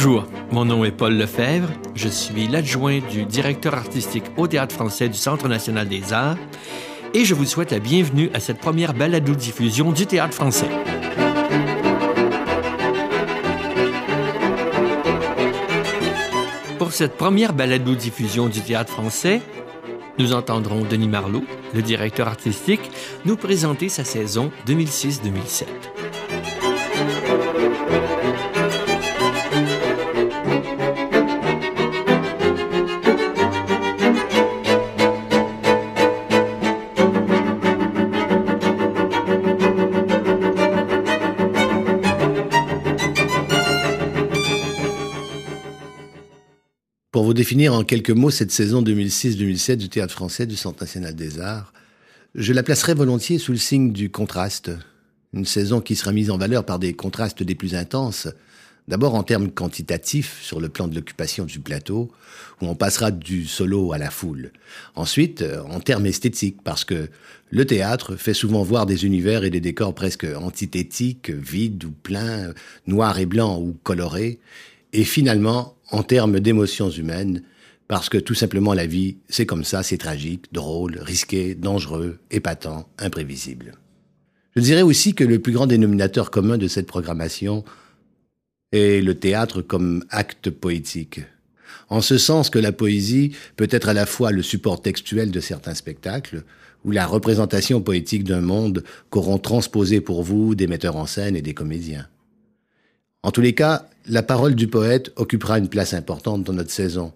Bonjour, mon nom est Paul Lefebvre. Je suis l'adjoint du directeur artistique au Théâtre français du Centre national des arts et je vous souhaite la bienvenue à cette première balado-diffusion du Théâtre français. Pour cette première balado-diffusion du Théâtre français, nous entendrons Denis Marlot, le directeur artistique, nous présenter sa saison 2006-2007. Pour vous définir en quelques mots cette saison 2006-2007 du Théâtre français du Centre national des arts, je la placerai volontiers sous le signe du contraste. Une saison qui sera mise en valeur par des contrastes des plus intenses. D'abord en termes quantitatifs, sur le plan de l'occupation du plateau, où on passera du solo à la foule. Ensuite, en termes esthétiques, parce que le théâtre fait souvent voir des univers et des décors presque antithétiques, vides ou pleins, noirs et blancs ou colorés. Et finalement, en termes d'émotions humaines, parce que tout simplement la vie, c'est comme ça, c'est tragique, drôle, risqué, dangereux, épatant, imprévisible. Je dirais aussi que le plus grand dénominateur commun de cette programmation est le théâtre comme acte poétique. En ce sens que la poésie peut être à la fois le support textuel de certains spectacles, ou la représentation poétique d'un monde qu'auront transposé pour vous des metteurs en scène et des comédiens. En tous les cas, la parole du poète occupera une place importante dans notre saison,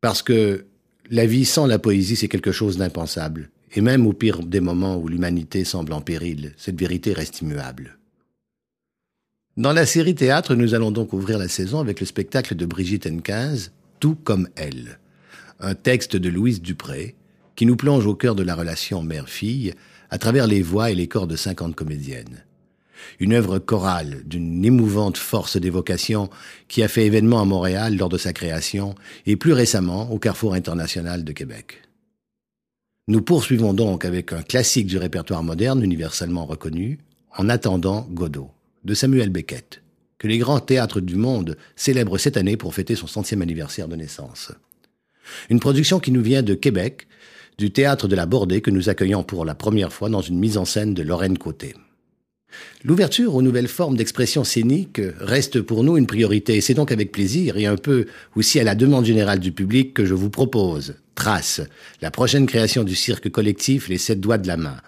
parce que la vie sans la poésie, c'est quelque chose d'impensable. Et même au pire des moments où l'humanité semble en péril, cette vérité reste immuable. Dans la série théâtre, nous allons donc ouvrir la saison avec le spectacle de Brigitte N15, Tout comme elle, un texte de Louise Dupré qui nous plonge au cœur de la relation mère-fille à travers les voix et les corps de 50 comédiennes une œuvre chorale d'une émouvante force d'évocation qui a fait événement à Montréal lors de sa création et plus récemment au Carrefour international de Québec. Nous poursuivons donc avec un classique du répertoire moderne universellement reconnu, En attendant Godot, de Samuel Beckett, que les grands théâtres du monde célèbrent cette année pour fêter son centième anniversaire de naissance. Une production qui nous vient de Québec, du théâtre de la Bordée que nous accueillons pour la première fois dans une mise en scène de Lorraine Côté. L'ouverture aux nouvelles formes d'expression scénique reste pour nous une priorité et c'est donc avec plaisir et un peu aussi à la demande générale du public que je vous propose Trace, la prochaine création du cirque collectif Les Sept Doigts de la Main.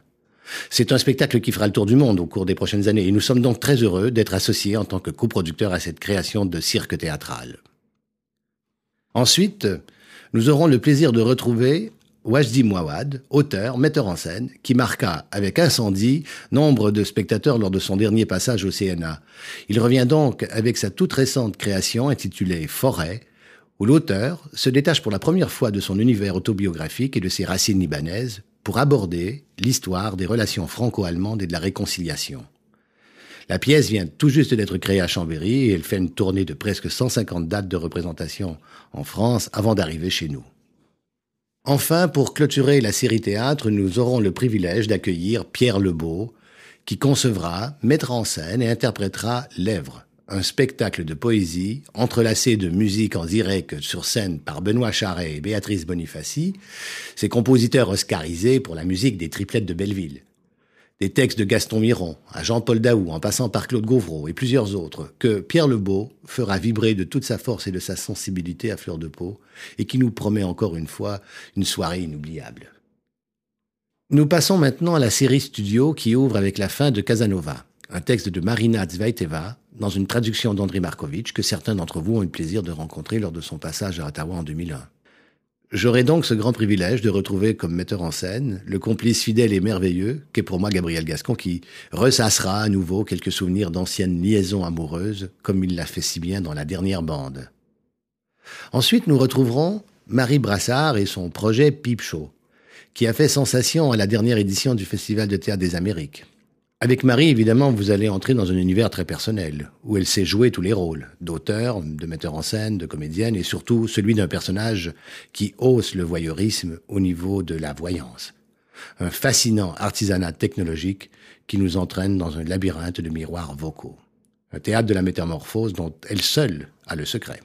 C'est un spectacle qui fera le tour du monde au cours des prochaines années et nous sommes donc très heureux d'être associés en tant que coproducteurs à cette création de cirque théâtral. Ensuite, nous aurons le plaisir de retrouver Wajdi Mouawad, auteur, metteur en scène, qui marqua avec incendie nombre de spectateurs lors de son dernier passage au CNA. Il revient donc avec sa toute récente création intitulée Forêt, où l'auteur se détache pour la première fois de son univers autobiographique et de ses racines libanaises pour aborder l'histoire des relations franco-allemandes et de la réconciliation. La pièce vient tout juste d'être créée à Chambéry et elle fait une tournée de presque 150 dates de représentation en France avant d'arriver chez nous. Enfin, pour clôturer la série théâtre, nous aurons le privilège d'accueillir Pierre Lebeau, qui concevra, mettra en scène et interprétera Lèvres, un spectacle de poésie entrelacé de musique en direct sur scène par Benoît Charret et Béatrice Bonifaci, ces compositeurs oscarisés pour la musique des triplettes de Belleville des textes de Gaston Miron à Jean-Paul Daou en passant par Claude Gauvreau et plusieurs autres, que Pierre Lebeau fera vibrer de toute sa force et de sa sensibilité à fleur de peau, et qui nous promet encore une fois une soirée inoubliable. Nous passons maintenant à la série studio qui ouvre avec la fin de Casanova, un texte de Marina Zvajteva, dans une traduction d'André Markovitch que certains d'entre vous ont eu le plaisir de rencontrer lors de son passage à Ottawa en 2001. J'aurai donc ce grand privilège de retrouver comme metteur en scène le complice fidèle et merveilleux qu'est pour moi Gabriel Gascon qui ressassera à nouveau quelques souvenirs d'anciennes liaisons amoureuses comme il l'a fait si bien dans la dernière bande. Ensuite, nous retrouverons Marie Brassard et son projet Peep Show, qui a fait sensation à la dernière édition du Festival de théâtre des Amériques. Avec Marie, évidemment, vous allez entrer dans un univers très personnel, où elle sait jouer tous les rôles, d'auteur, de metteur en scène, de comédienne, et surtout celui d'un personnage qui hausse le voyeurisme au niveau de la voyance. Un fascinant artisanat technologique qui nous entraîne dans un labyrinthe de miroirs vocaux. un théâtre de la métamorphose dont elle seule a le secret.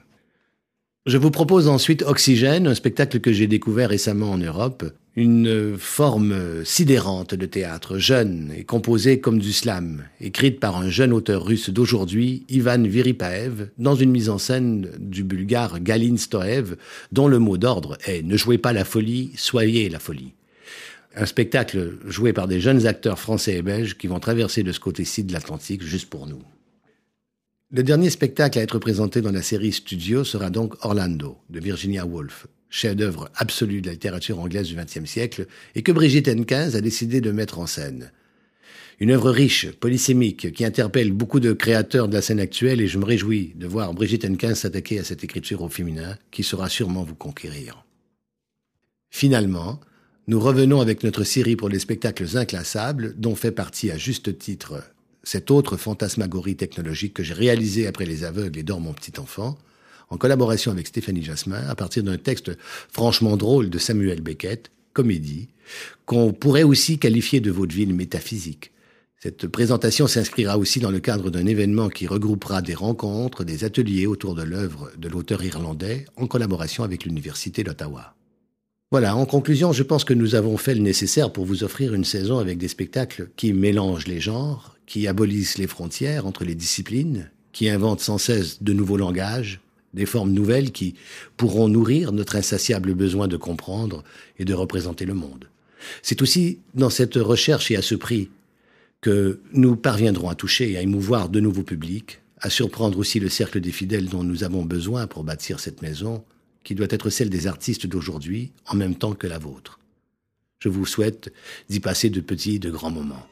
Je vous propose ensuite Oxygène, un spectacle que j'ai découvert récemment en Europe, une forme sidérante de théâtre, jeune et composée comme du slam, écrite par un jeune auteur russe d'aujourd'hui, Ivan Viripaev, dans une mise en scène du bulgare Galin Stoev, dont le mot d'ordre est Ne jouez pas la folie, soyez la folie. Un spectacle joué par des jeunes acteurs français et belges qui vont traverser de ce côté-ci de l'Atlantique juste pour nous. Le dernier spectacle à être présenté dans la série Studio sera donc Orlando, de Virginia Woolf, chef-d'œuvre absolu de la littérature anglaise du XXe siècle, et que Brigitte Henkins a décidé de mettre en scène. Une œuvre riche, polysémique, qui interpelle beaucoup de créateurs de la scène actuelle, et je me réjouis de voir Brigitte Henkins s'attaquer à cette écriture au féminin, qui saura sûrement vous conquérir. Finalement, nous revenons avec notre série pour les spectacles inclassables, dont fait partie à juste titre cette autre fantasmagorie technologique que j'ai réalisée après Les Aveugles et Dors mon petit enfant, en collaboration avec Stéphanie Jasmin, à partir d'un texte franchement drôle de Samuel Beckett, comédie, qu'on pourrait aussi qualifier de vaudeville métaphysique. Cette présentation s'inscrira aussi dans le cadre d'un événement qui regroupera des rencontres, des ateliers autour de l'œuvre de l'auteur irlandais, en collaboration avec l'Université d'Ottawa. Voilà, en conclusion, je pense que nous avons fait le nécessaire pour vous offrir une saison avec des spectacles qui mélangent les genres, qui abolissent les frontières entre les disciplines, qui inventent sans cesse de nouveaux langages, des formes nouvelles qui pourront nourrir notre insatiable besoin de comprendre et de représenter le monde. C'est aussi dans cette recherche et à ce prix que nous parviendrons à toucher et à émouvoir de nouveaux publics, à surprendre aussi le cercle des fidèles dont nous avons besoin pour bâtir cette maison, qui doit être celle des artistes d'aujourd'hui en même temps que la vôtre. Je vous souhaite d'y passer de petits et de grands moments.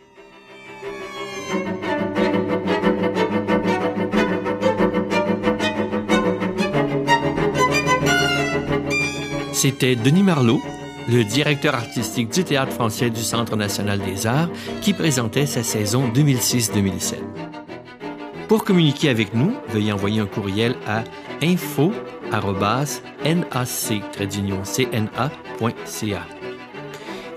C'était Denis Marlot, le directeur artistique du Théâtre français du Centre national des arts, qui présentait sa saison 2006-2007. Pour communiquer avec nous, veuillez envoyer un courriel à info-nac-cna.ca.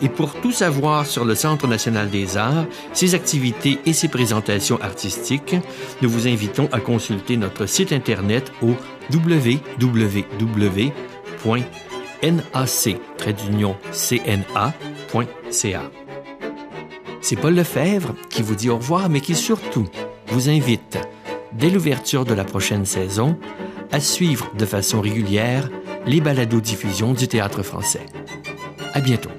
Et pour tout savoir sur le Centre national des arts, ses activités et ses présentations artistiques, nous vous invitons à consulter notre site Internet au www nac-cna.ca. C'est Paul Lefebvre qui vous dit au revoir, mais qui surtout vous invite, dès l'ouverture de la prochaine saison, à suivre de façon régulière les balados-diffusions du théâtre français. À bientôt.